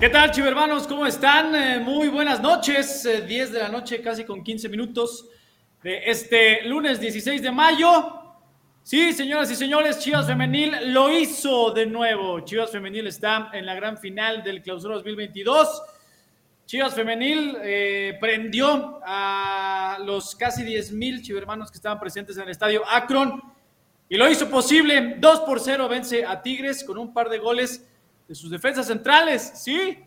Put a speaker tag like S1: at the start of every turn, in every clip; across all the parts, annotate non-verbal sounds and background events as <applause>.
S1: ¿Qué tal, chivermanos? ¿Cómo están? Eh, muy buenas noches. 10 eh, de la noche, casi con 15 minutos de este lunes 16 de mayo. Sí, señoras y señores, Chivas Femenil lo hizo de nuevo. Chivas Femenil está en la gran final del Clausura 2022. Chivas Femenil eh, prendió a los casi 10 mil chivermanos que estaban presentes en el estadio Akron y lo hizo posible. 2 por 0 vence a Tigres con un par de goles de sus defensas centrales, ¿sí?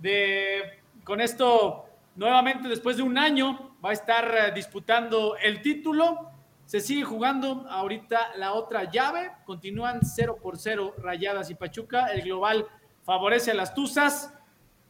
S1: De, con esto, nuevamente después de un año, va a estar eh, disputando el título. Se sigue jugando ahorita la otra llave. Continúan 0 por 0 Rayadas y Pachuca. El global favorece a las Tuzas.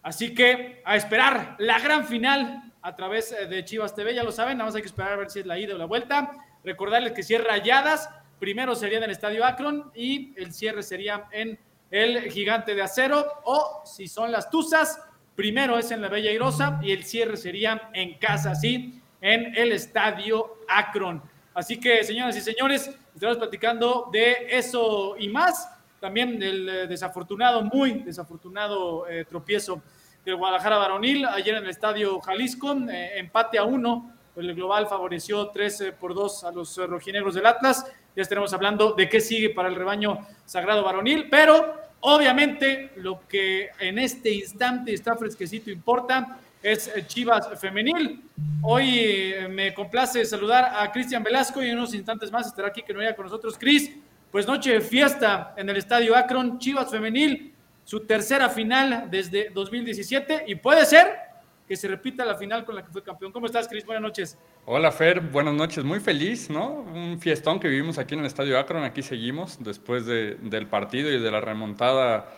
S1: Así que a esperar la gran final a través eh, de Chivas TV. Ya lo saben, nada más hay que esperar a ver si es la ida o la vuelta. Recordarles que si es Rayadas, primero sería en el Estadio Akron y el cierre sería en el gigante de acero, o si son las Tuzas, primero es en la Bella Irosa y el cierre sería en casa, sí, en el estadio Akron. Así que, señoras y señores, estamos platicando de eso y más. También el eh, desafortunado, muy desafortunado eh, tropiezo del Guadalajara Varonil ayer en el estadio Jalisco, eh, empate a uno. El global favoreció 3 por 2 a los rojinegros del Atlas. Ya estaremos hablando de qué sigue para el rebaño sagrado varonil, pero Obviamente, lo que en este instante está fresquecito importa es Chivas Femenil. Hoy eh, me complace saludar a Cristian Velasco y unos instantes más estará aquí que no haya con nosotros. Cris, pues noche de fiesta en el Estadio Akron, Chivas Femenil, su tercera final desde 2017 y puede ser que se repita la final con la que fue campeón. ¿Cómo estás, Cris? Buenas noches.
S2: Hola, Fer. Buenas noches. Muy feliz, ¿no? Un fiestón que vivimos aquí en el Estadio Akron. Aquí seguimos después del partido y de la remontada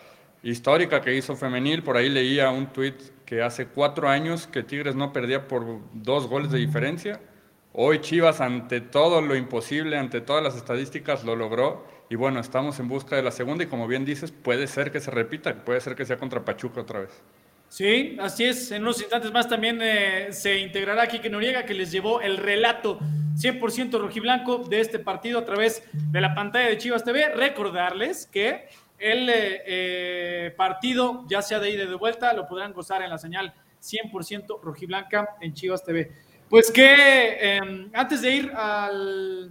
S2: histórica que hizo Femenil. Por ahí leía un tuit que hace cuatro años que Tigres no perdía por dos goles de diferencia. Hoy Chivas, ante todo lo imposible, ante todas las estadísticas, lo logró. Y bueno, estamos en busca de la segunda y como bien dices, puede ser que se repita, puede ser que sea contra Pachuca otra vez.
S1: Sí, así es. En unos instantes más también eh, se integrará Kike Noriega, que les llevó el relato 100% rojiblanco de este partido a través de la pantalla de Chivas TV. Recordarles que el eh, eh, partido, ya sea de ida y de vuelta, lo podrán gozar en la señal 100% rojiblanca en Chivas TV. Pues que em, antes de ir al,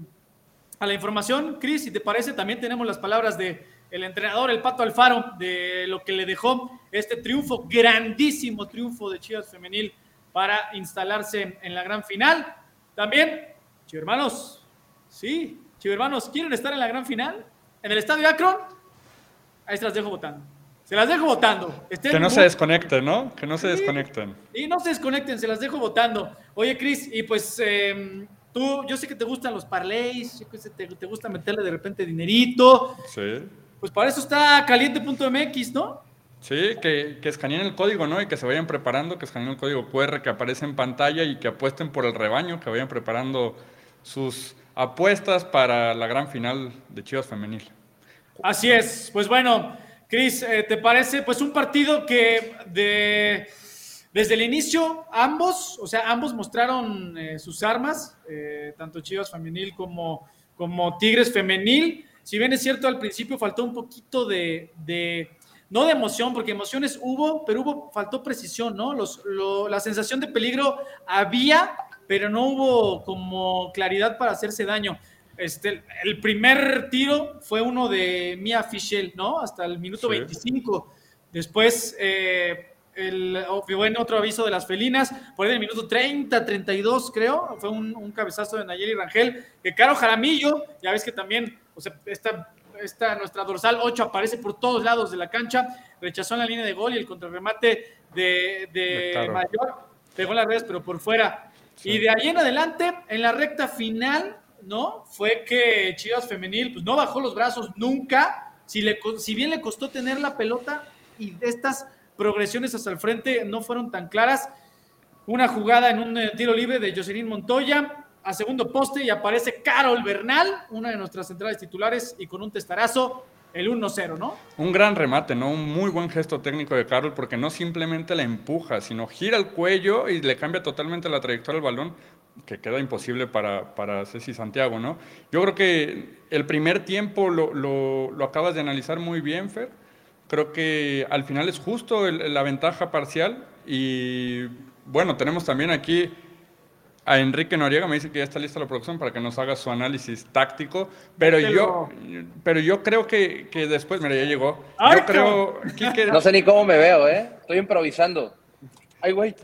S1: a la información, Cris, si te parece, también tenemos las palabras de el entrenador, el Pato Alfaro, de lo que le dejó este triunfo, grandísimo triunfo de Chivas Femenil para instalarse en la gran final. También, chivermanos, sí, chivermanos, ¿quieren estar en la gran final? ¿En el Estadio Akron? Ahí se las dejo votando. Se las dejo votando.
S2: que no se desconecten, ¿no? Que no se desconecten.
S1: Y no se desconecten, se las dejo votando. Oye, Cris, y pues em, tú, yo sé que te gustan los parlays, te, te gusta meterle de repente dinerito. Sí. Pues para eso está caliente.mx, ¿no?
S2: Sí, que, que escaneen el código, ¿no? Y que se vayan preparando, que escaneen el código QR que aparece en pantalla y que apuesten por el rebaño, que vayan preparando sus apuestas para la gran final de Chivas Femenil.
S1: Así es. Pues bueno, Cris, eh, ¿te parece? Pues un partido que de, desde el inicio ambos, o sea, ambos mostraron eh, sus armas, eh, tanto Chivas Femenil como, como Tigres Femenil. Si bien es cierto, al principio faltó un poquito de, no de emoción, porque emociones hubo, pero hubo, faltó precisión, ¿no? Los, la sensación de peligro había, pero no hubo como claridad para hacerse daño. Este, el primer tiro fue uno de Mia Fischel, ¿no? Hasta el minuto 25. Después, eh, el, bueno, otro aviso de las felinas, por ahí en el minuto 30, 32, creo, fue un, cabezazo de Nayeli Rangel, que Caro Jaramillo, ya ves que también o sea, esta, esta, nuestra dorsal 8 aparece por todos lados de la cancha, rechazó en la línea de gol y el contrarremate de, de Mayor pegó en las redes, pero por fuera. Y de ahí en adelante, en la recta final, ¿no? Fue que Chivas Femenil pues, no bajó los brazos nunca. Si, le, si bien le costó tener la pelota y estas progresiones hasta el frente no fueron tan claras. Una jugada en un eh, tiro libre de Jocelyn Montoya, a segundo poste y aparece Carol Bernal, una de nuestras centrales titulares, y con un testarazo, el 1-0, ¿no?
S2: Un gran remate, ¿no? Un muy buen gesto técnico de Carol, porque no simplemente la empuja, sino gira el cuello y le cambia totalmente la trayectoria del balón, que queda imposible para, para Ceci Santiago, ¿no? Yo creo que el primer tiempo lo, lo, lo acabas de analizar muy bien, Fer Creo que al final es justo la ventaja parcial y bueno, tenemos también aquí a Enrique Noriega, me dice que ya está lista la producción para que nos haga su análisis táctico, pero yo, pero yo creo que, que después, mira, ya llegó. Yo creo,
S3: No sé ni cómo me veo, ¿eh? Estoy improvisando. Ay, güey.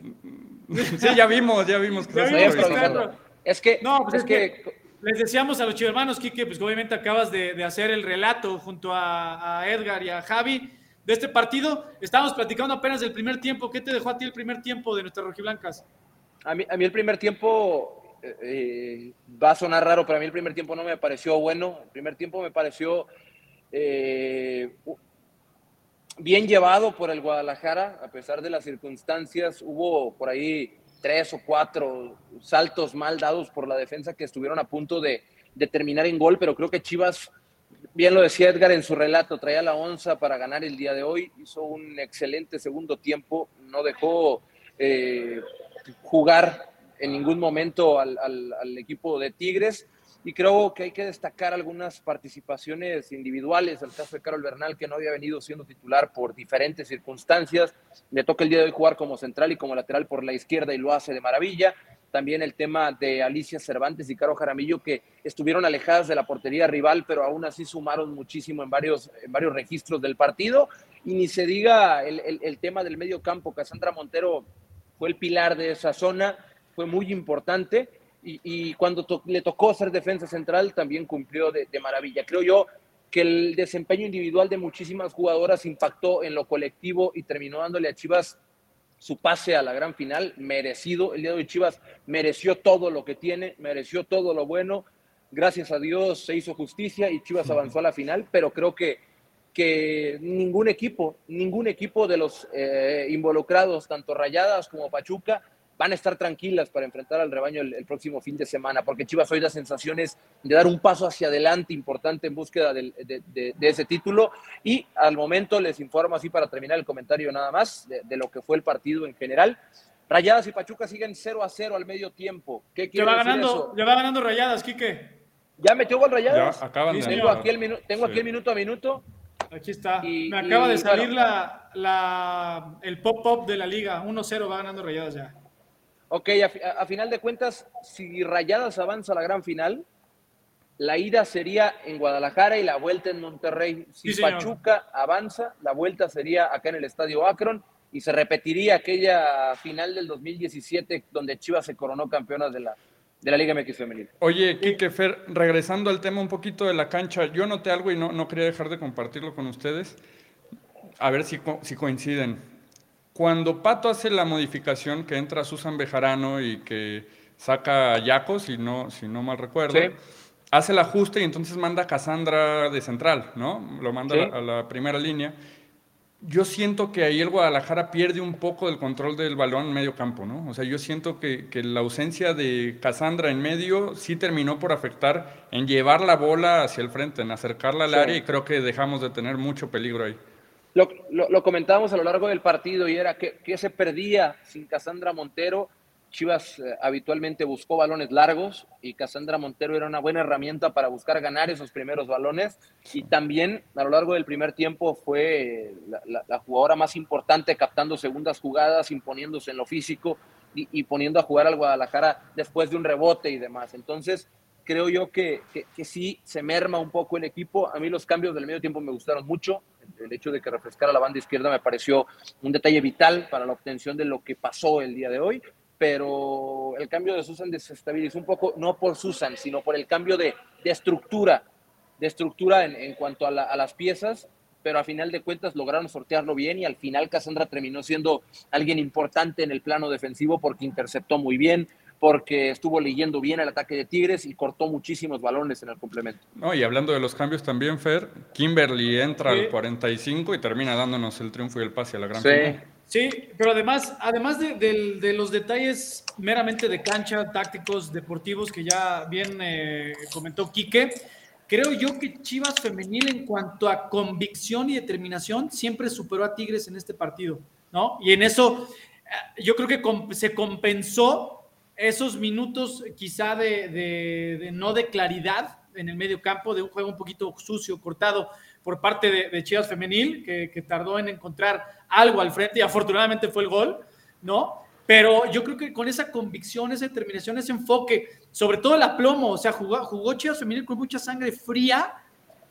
S2: Sí, ya vimos, ya vimos que estás improvisando.
S3: Es que, no, pues es, que,
S1: les decíamos a los hermanos, Quique, pues obviamente acabas de, de hacer el relato junto a, a Edgar y a Javi de este partido. Estábamos platicando apenas del primer tiempo. ¿Qué te dejó a ti el primer tiempo de nuestras rojiblancas?
S3: A mí, a mí el primer tiempo eh, eh, va a sonar raro, pero a mí el primer tiempo no me pareció bueno. El primer tiempo me pareció eh, bien llevado por el Guadalajara, a pesar de las circunstancias. Hubo por ahí tres o cuatro saltos mal dados por la defensa que estuvieron a punto de, de terminar en gol, pero creo que Chivas bien lo decía Edgar en su relato, traía la onza para ganar el día de hoy, hizo un excelente segundo tiempo, no dejó eh, jugar en ningún momento al, equipo de Tigres y creo que hay que destacar algunas participaciones individuales, el caso de Carol Bernal que no había venido siendo titular por diferentes circunstancias, le toca el día de hoy jugar como central y como lateral por la izquierda y lo hace de maravilla, también el tema de Alicia Cervantes y Caro Jaramillo, que estuvieron alejadas de la portería rival, pero aún así sumaron muchísimo en varios, en varios registros del partido. Y ni se diga el, tema del medio campo, Cassandra Montero fue el pilar de esa zona, fue muy importante. Y, cuando le tocó ser defensa central, también cumplió de, de maravilla. Creo yo que el desempeño individual de muchísimas jugadoras impactó en lo colectivo y terminó dándole a Chivas su pase a la gran final, merecido. El día de hoy Chivas mereció todo lo que tiene, mereció todo lo bueno. Gracias a Dios se hizo justicia y Chivas avanzó a la final, pero creo que, que ningún equipo, ningún equipo de los eh, involucrados, tanto Rayadas como Pachuca, van a estar tranquilas para enfrentar al rebaño el, próximo fin de semana, porque Chivas hoy da sensaciones de dar un paso hacia adelante importante en búsqueda de, ese título. Y al momento les informo así para terminar el comentario nada más de, lo que fue el partido en general. Rayadas y Pachuca siguen 0 a 0 al medio tiempo. ¿Qué quiere
S1: va ganando, Ya va ganando Rayadas, Quique.
S3: ¿Ya metió gol Rayadas?
S2: Ya, acaban de
S3: tengo, aquí el, tengo aquí el minuto a minuto.
S1: Aquí está. Me acaba de salir la, la, el pop-up de la liga. 1-0 va ganando Rayadas ya.
S3: Ok, a, final de cuentas, si Rayadas avanza a la gran final, la ida sería en Guadalajara y la vuelta en Monterrey. Si Pachuca avanza, la vuelta sería acá en el Estadio Akron y se repetiría aquella final del 2017 donde Chivas se coronó campeona de la, de la Liga MX Femenil.
S2: Oye, Kike Fer, regresando al tema un poquito de la cancha, yo noté algo y no, no quería dejar de compartirlo con ustedes, a ver si, si coinciden. Cuando Pato hace la modificación que entra Susan Bejarano y que saca a Yaco, si no, si no mal recuerdo, hace el ajuste y entonces manda a Cassandra de central, ¿no? Lo manda a, la, primera línea. Yo siento que ahí el Guadalajara pierde un poco del control del balón en medio campo, ¿no? O sea, yo siento que, que la ausencia de Cassandra en medio sí terminó por afectar en llevar la bola hacia el frente, en acercarla al área y creo que dejamos de tener mucho peligro ahí.
S3: Lo, comentábamos a lo largo del partido y era que, se perdía sin Casandra Montero. Chivas eh, habitualmente buscó balones largos y Casandra Montero era una buena herramienta para buscar ganar esos primeros balones. Y también a lo largo del primer tiempo fue la, jugadora más importante captando segundas jugadas, imponiéndose en lo físico y, poniendo a jugar al Guadalajara después de un rebote y demás. Entonces, creo yo que, que, que, sí se merma un poco el equipo. A mí los cambios del medio tiempo me gustaron mucho el hecho de que refrescara la banda izquierda me pareció un detalle vital para la obtención de lo que pasó el día de hoy, pero el cambio de Susan desestabilizó un poco, no por Susan, sino por el cambio de, estructura, de estructura en, cuanto a, a, las piezas, pero a final de cuentas lograron sortearlo bien y al final Cassandra terminó siendo alguien importante en el plano defensivo porque interceptó muy bien, porque estuvo leyendo bien el ataque de Tigres y cortó muchísimos balones en el complemento.
S2: No, y hablando de los cambios también, Fer, Kimberly entra al 45 y termina dándonos el triunfo y el pase a la gran
S1: sí. Sí, pero además, además de, los detalles meramente de cancha, tácticos, deportivos, que ya bien eh, comentó Quique, creo yo que Chivas Femenil en cuanto a convicción y determinación siempre superó a Tigres en este partido, ¿no? Y en eso eh, yo creo que se compensó esos minutos quizá de, no de claridad en el medio campo, de un juego un poquito sucio, cortado por parte de, Chivas Femenil, que, que, tardó en encontrar algo al frente y afortunadamente fue el gol, ¿no? Pero yo creo que con esa convicción, esa determinación, ese enfoque, sobre todo el aplomo, o sea, jugó, jugó Chivas Femenil con mucha sangre fría,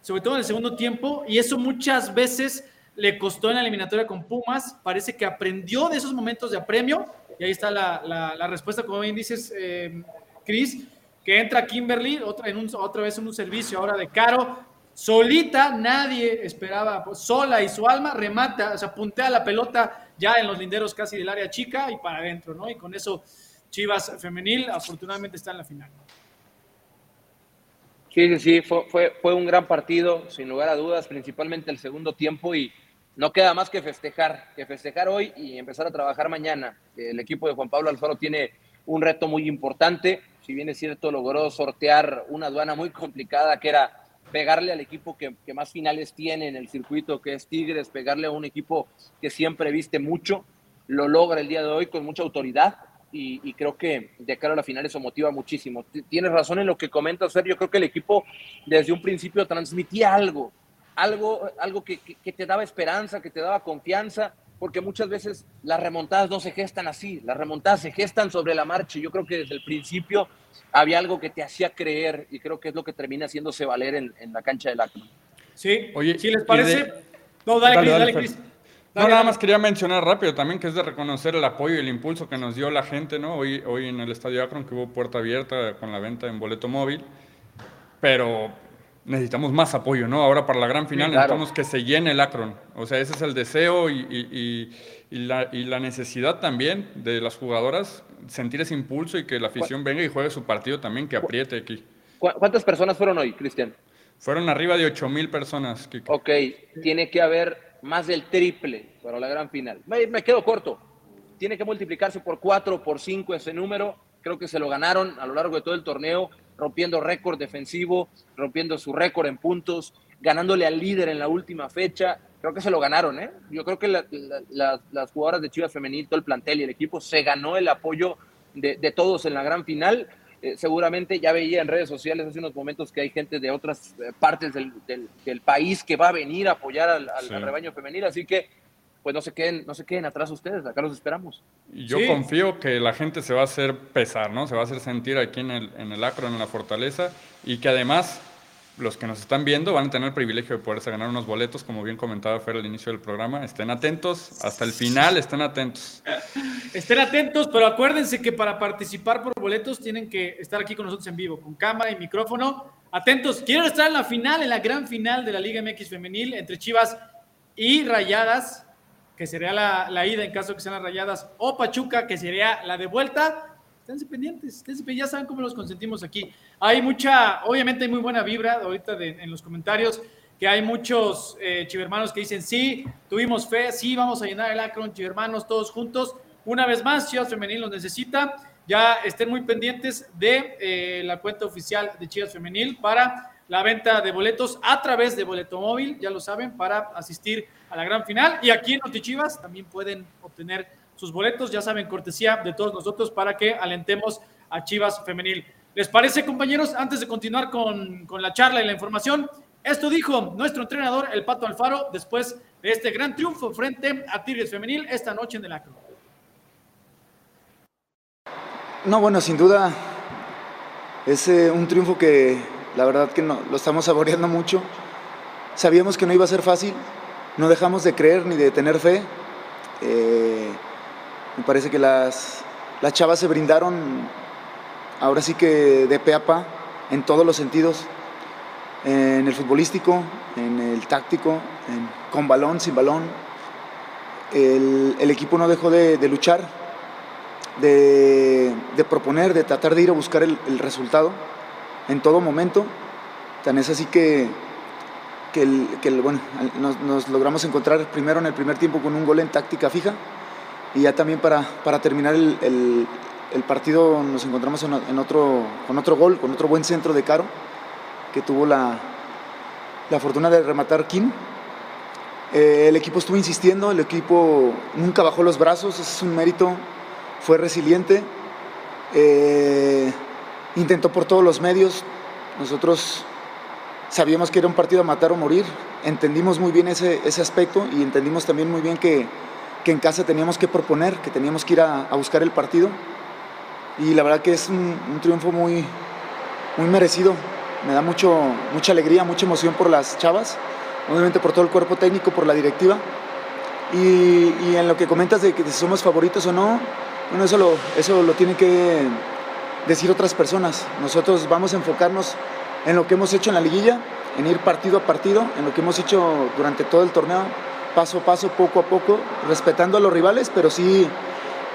S1: sobre todo en el segundo tiempo, y eso muchas veces le costó en la eliminatoria con Pumas, parece que aprendió de esos momentos de apremio, y ahí está la, la, respuesta, como bien dices, eh, Cris, que entra Kimberly, otra, en un, otra vez en un servicio ahora de Caro, solita, nadie esperaba, pues, sola y su alma remata, o sea, puntea la pelota ya en los linderos casi del área chica y para adentro, ¿no? Y con eso Chivas femenil afortunadamente está en la final.
S3: Sí, sí, sí, fue, fue, fue un gran partido, sin lugar a dudas, principalmente el segundo tiempo y no queda más que festejar, que festejar hoy y empezar a trabajar mañana. El equipo de Juan Pablo Alfaro tiene un reto muy importante. Si bien es cierto, logró sortear una aduana muy complicada que era pegarle al equipo que, más finales tiene en el circuito, que es Tigres, pegarle a un equipo que siempre viste mucho. Lo logra el día de hoy con mucha autoridad y, creo que de cara a la final eso motiva muchísimo. Tienes razón en lo que comentas, Fer. Yo creo que el equipo desde un principio transmitía algo algo, algo que, te daba esperanza, que te daba confianza, porque muchas veces las remontadas no se gestan así, las remontadas se gestan sobre la marcha. Yo creo que desde el principio había algo que te hacía creer y creo que es lo que termina haciéndose valer en, la cancha del acto.
S1: Sí, oye, si les parece... No, dale, dale, Cris,
S2: no, nada más quería mencionar rápido también que es de reconocer el apoyo y el impulso que nos dio la gente, ¿no? Hoy, hoy en el Estadio Akron que hubo puerta abierta con la venta en boleto móvil, pero necesitamos más apoyo, ¿no? Ahora para la gran final necesitamos que se llene el Akron. O sea, ese es el deseo y, la, necesidad también de las jugadoras, sentir ese impulso y que la afición venga y juegue su partido también, que apriete aquí.
S3: ¿Cuántas personas fueron hoy, Cristian?
S2: Fueron arriba de 8 mil personas.
S3: Ok, tiene que haber más del triple para la gran final. Me, me quedo corto. Tiene que multiplicarse por 4, por 5 ese número. Creo que se lo ganaron a lo largo de todo el torneo rompiendo récord defensivo, rompiendo su récord en puntos, ganándole al líder en la última fecha. Creo que se lo ganaron, ¿eh? Yo creo que las jugadoras de Chivas Femenil, todo el plantel y el equipo se ganó el apoyo de, todos en la gran final. Eh, seguramente ya veía en redes sociales hace unos momentos que hay gente de otras eh, partes del, país que va a venir a apoyar al, rebaño femenil, así que pues no se queden, no se queden atrás ustedes, acá los esperamos.
S2: yo confío que la gente se va a hacer pesar, ¿no? Se va a hacer sentir aquí en el, en el Acro, en la Fortaleza, y que además los que nos están viendo van a tener el privilegio de poderse ganar unos boletos, como bien comentaba Fer al inicio del programa. Estén atentos, hasta el final estén atentos.
S1: Estén atentos, pero acuérdense que para participar por boletos tienen que estar aquí con nosotros en vivo, con cámara y micrófono. Atentos, quiero estar en la final, en la gran final de la Liga MX femenil entre Chivas y Rayadas que sería la, ida en caso que sean rayadas, o Pachuca, que sería la de vuelta. Esténse pendientes, ya saben cómo los consentimos aquí. Hay mucha, obviamente hay muy buena vibra ahorita en los comentarios, que hay muchos eh, chivermanos que dicen, sí, tuvimos fe, sí, vamos a llenar el Akron, chivermanos, todos juntos. Una vez más, Chivas Femenil los necesita. Ya estén muy pendientes de eh, la cuenta oficial de Chivas Femenil para la venta de boletos a través de Boleto Móvil, ya lo saben, para asistir a la gran final. Y aquí en Notichivas también pueden obtener sus boletos, ya saben, cortesía de todos nosotros para que alentemos a Chivas Femenil. ¿Les parece, compañeros? Antes de continuar con, con la charla y la información, esto dijo nuestro entrenador, el Pato Alfaro, después de este gran triunfo frente a Tigres Femenil esta noche en el Acro.
S4: No, bueno, sin duda es eh, un triunfo que la verdad que no, lo estamos saboreando mucho. Sabíamos que no iba a ser fácil, no dejamos de creer ni de tener fe. Eh, me parece que las, las chavas se brindaron ahora sí que de pe a pa en todos los sentidos, en el futbolístico, en el táctico, con balón, sin balón. El, equipo no dejó de, luchar, de, proponer, de tratar de ir a buscar el, el resultado en todo momento. Tan es así que que, bueno, nos, logramos encontrar primero en el primer tiempo con un gol en táctica fija y ya también para, para terminar el, partido nos encontramos en, otro, con otro gol, con otro buen centro de Caro, que tuvo la, la fortuna de rematar Kim. Eh, el equipo estuvo insistiendo, el equipo nunca bajó los brazos, ese es un mérito, fue resiliente, eh, intentó por todos los medios, nosotros sabíamos que era un partido a matar o morir, entendimos muy bien ese, ese aspecto y entendimos también muy bien que, que en casa teníamos que proponer, que teníamos que ir a, a buscar el partido. Y la verdad que es un, un, triunfo muy, muy merecido, me da mucho, mucha alegría, mucha emoción por las chavas, obviamente por todo el cuerpo técnico, por la directiva. Y, en lo que comentas de que si somos favoritos o no, bueno, eso lo, eso lo tienen que decir otras personas, nosotros vamos a enfocarnos en lo que hemos hecho en la liguilla, en ir partido a partido, en lo que hemos hecho durante todo el torneo, paso a paso, poco a poco, respetando a los rivales, pero sí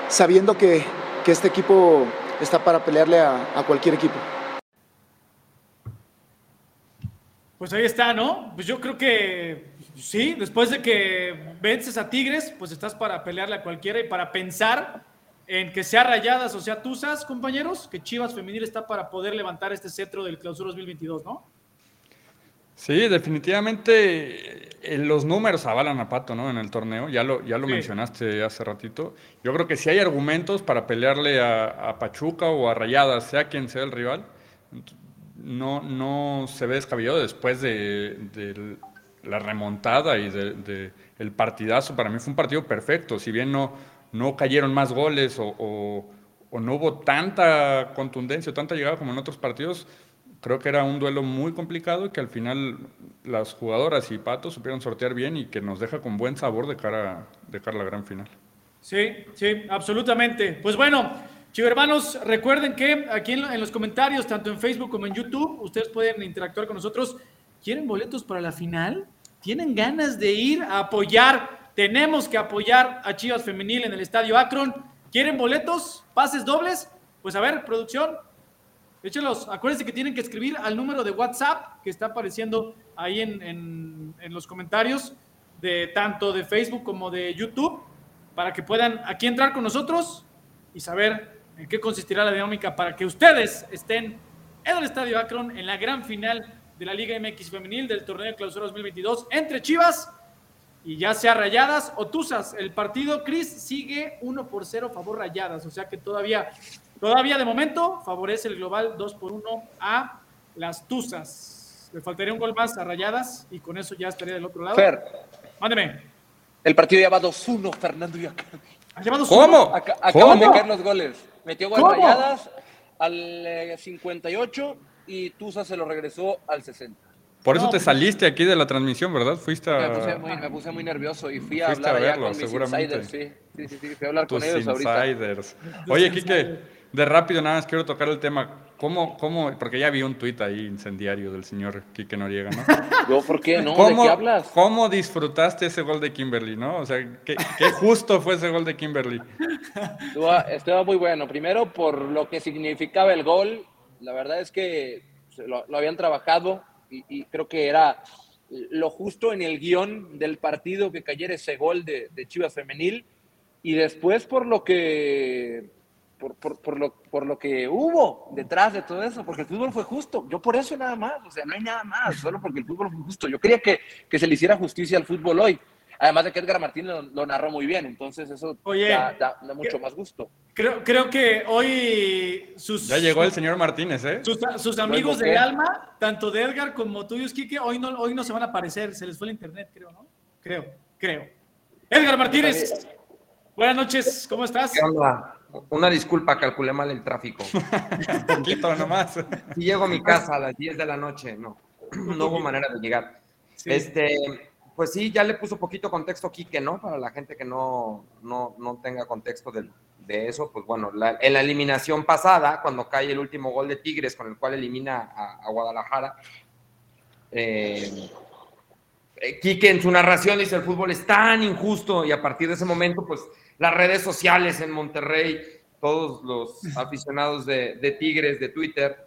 S4: sabiendo que, que este equipo está para pelearle a, a, cualquier equipo.
S1: Pues ahí está, ¿no? Pues yo creo que sí, después de que vences a Tigres, pues estás para pelearle a cualquiera y para pensar en que sea Rayadas o sea Tuzas, compañeros, que Chivas Femenil está para poder levantar este cetro del Clausura 2022, ¿no?
S2: Sí, definitivamente eh, los números avalan a Pato, ¿no? En el torneo, ya lo, ya lo sí. mencionaste hace ratito. Yo creo que si hay argumentos para pelearle a, a, Pachuca o a Rayadas, sea quien sea el rival, no, no se ve descabellado después de, de la remontada y del de, de partidazo. Para mí fue un partido perfecto, si bien no, no cayeron más goles o, no hubo tanta contundencia o tanta llegada como en otros partidos, creo que era un duelo muy complicado y que al final las jugadoras y Pato supieron sortear bien y que nos deja con buen sabor de cara, de cara a la gran final.
S1: Sí, sí, absolutamente. Pues bueno, chicos hermanos, recuerden que aquí en los comentarios, tanto en Facebook como en YouTube, ustedes pueden interactuar con nosotros. ¿Quieren boletos para la final? ¿Tienen ganas de ir a apoyar? Tenemos que apoyar a Chivas Femenil en el Estadio Akron. ¿Quieren boletos? ¿Pases dobles? Pues a ver, producción, échelos. Acuérdense que tienen que escribir al número de WhatsApp que está apareciendo ahí en, en, en, los comentarios de tanto de Facebook como de YouTube para que puedan aquí entrar con nosotros y saber en qué consistirá la dinámica para que ustedes estén en el Estadio Akron en la gran final de la Liga MX Femenil del torneo de clausura 2022 entre Chivas y ya sea Rayadas o Tuzas. El partido, Cris, sigue 1 por 0 favor Rayadas, o sea que todavía, todavía de momento favorece el global 2 por 1 a las Tuzas. Le faltaría un gol más a Rayadas y con eso ya estaría del otro lado.
S3: Fer,
S1: mándeme.
S3: El partido ya va 2-1, Fernando y acá.
S2: ¿Cómo?
S3: Ac acaban de caer los goles. Metió gol Rayadas al eh, 58 y Tuzas se lo regresó al 60.
S2: Por eso no, te pues, saliste aquí de la transmisión, ¿verdad? Fuiste a...
S3: Me puse muy, me puse muy nervioso y fui a hablar a verlo, con seguramente. mis insiders. Sí, sí, sí, sí, fui a hablar
S2: Tus
S3: con ellos
S2: insiders. ahorita. Oye, Kike, de rápido nada más quiero tocar el tema. ¿Cómo, cómo, porque ya vi un tuit ahí incendiario del señor Quique Noriega, ¿no? <laughs>
S3: ¿Yo por qué? ¿No?
S2: ¿Cómo,
S3: ¿De qué hablas?
S2: ¿Cómo disfrutaste ese gol de Kimberly, no? O sea, qué, qué justo fue ese gol de Kimberly. <laughs>
S3: Estuvo, estuvo muy bueno. Primero, por lo que significaba el gol. La verdad es que lo, lo habían trabajado y, y, creo que era lo justo en el guion del partido que cayera ese gol de, de Chivas Femenil y después por lo que por, por, por, lo, por lo que hubo detrás de todo eso, porque el fútbol fue justo. Yo por eso nada más, o sea, no hay nada más, solo porque el fútbol fue justo. Yo quería que, que se le hiciera justicia al fútbol hoy. Además de que Edgar Martín lo, lo narró muy bien, entonces eso
S1: Oye,
S3: da, da, da, mucho más gusto.
S1: Creo, creo que hoy sus...
S2: Ya llegó el señor Martínez, ¿eh?
S1: Sus, sus amigos del alma, tanto de Edgar como tuyos, Quique, hoy no, hoy no se van a aparecer, se les fue el internet, creo, ¿no? Creo, creo. Edgar Martínez, buenas noches, ¿cómo estás?
S5: ¿Qué onda? Una disculpa, calculé mal el tráfico.
S2: Un <laughs> poquito nomás.
S5: Si llego a mi casa a las 10 de la noche, no, no hubo manera de llegar. Sí. Este, pues sí, ya le puso poquito contexto aquí que ¿no? Para la gente que no, no, no tenga contexto de, de eso, pues bueno, la, en la eliminación pasada, cuando cae el último gol de Tigres, con el cual elimina a, a Guadalajara, eh, Quique en su narración dice, el fútbol es tan injusto y a partir de ese momento, pues las redes sociales en Monterrey, todos los <laughs> aficionados de, de Tigres, de Twitter,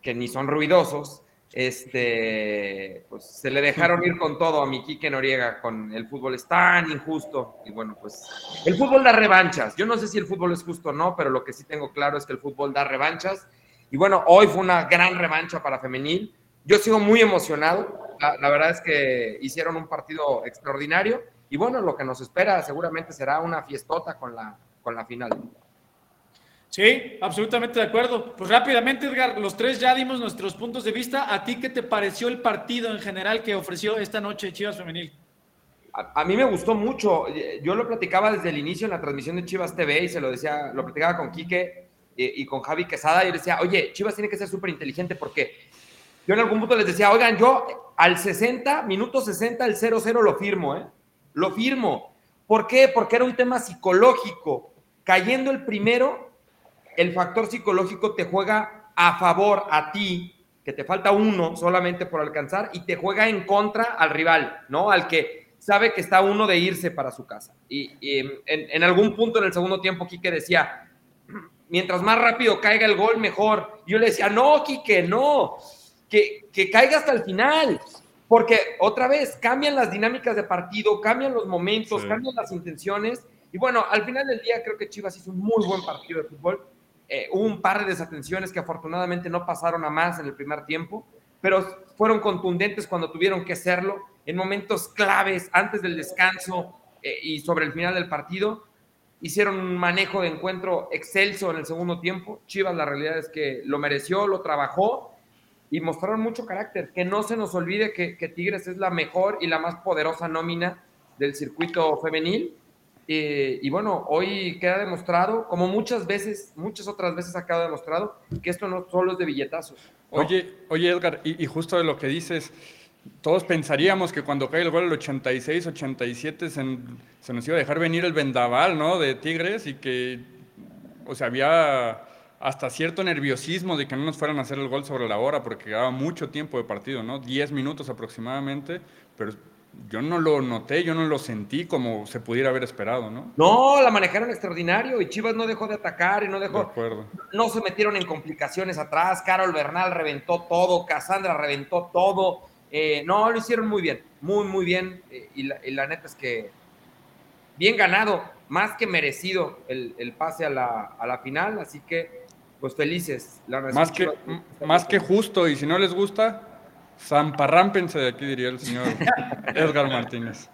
S5: que ni son ruidosos, este, pues se le dejaron ir con todo a mi Quique Noriega, con el fútbol es tan injusto. Y bueno, pues el fútbol da revanchas. Yo no sé si el fútbol es justo o no, pero lo que sí tengo claro es que el fútbol da revanchas. Y bueno, hoy fue una gran revancha para femenil. Yo sigo muy emocionado. La, la verdad es que hicieron un partido extraordinario. Y bueno, lo que nos espera seguramente será una fiestota con la, con la final.
S1: Sí, absolutamente de acuerdo. Pues rápidamente, Edgar, los tres ya dimos nuestros puntos de vista. ¿A ti qué te pareció el partido en general que ofreció esta noche Chivas Femenil?
S5: A, mí me gustó mucho. Yo lo platicaba desde el inicio en la transmisión de Chivas TV y se lo decía, lo platicaba con Quique y, y con Javi Quesada y yo decía, oye, Chivas tiene que ser súper inteligente porque yo en algún punto les decía, oigan, yo al 60, minuto 60, el 0-0 lo firmo, ¿eh? Lo firmo. ¿Por qué? Porque era un tema psicológico. Cayendo el primero, el factor psicológico te juega a favor a ti, que te falta uno solamente por alcanzar, y te juega en contra al rival, ¿no? Al que sabe que está uno de irse para su casa. Y, en, algún punto en el segundo tiempo, Quique decía, mientras más rápido caiga el gol, mejor. yo le decía, no, Quique, no, que, que caiga hasta el final. Porque otra vez cambian las dinámicas de partido, cambian los momentos, cambian las intenciones. Y bueno, al final del día creo que Chivas hizo un muy buen partido de fútbol eh, un par de desatenciones que afortunadamente no pasaron a más en el primer tiempo, pero fueron contundentes cuando tuvieron que hacerlo en momentos claves antes del descanso eh, y sobre el final del partido. Hicieron un manejo de encuentro excelso en el segundo tiempo. Chivas, la realidad es que lo mereció, lo trabajó y mostraron mucho carácter. Que no se nos olvide que Tigres es la mejor y la más poderosa nómina del circuito femenil eh, y bueno, hoy queda demostrado, como muchas veces, muchas otras veces ha quedado demostrado, que esto no solo es de billetazos.
S2: Oye, oye Edgar, y, justo de lo que dices, todos pensaríamos que cuando cae el gol el 86, 87 se, se, nos iba a dejar venir el vendaval, ¿no? De Tigres y que, o sea, había hasta cierto nerviosismo de que no nos fueran a hacer el gol sobre la hora porque quedaba mucho tiempo de partido, ¿no? 10 minutos aproximadamente, pero yo no lo noté, yo no lo sentí como se pudiera haber esperado, ¿no?
S5: No, la manejaron extraordinario y Chivas no dejó de atacar y no dejó. no se metieron en complicaciones atrás. Carol Bernal reventó todo, Cassandra reventó todo. Eh, no, lo hicieron muy bien, muy, muy bien. Eh, y, la, neta es que bien ganado, más que merecido el, pase a la, final. Así que, pues felices.
S2: más, que, más que justo, y si no les gusta, Zamparrámpense de aquí, diría el señor Edgar Martínez.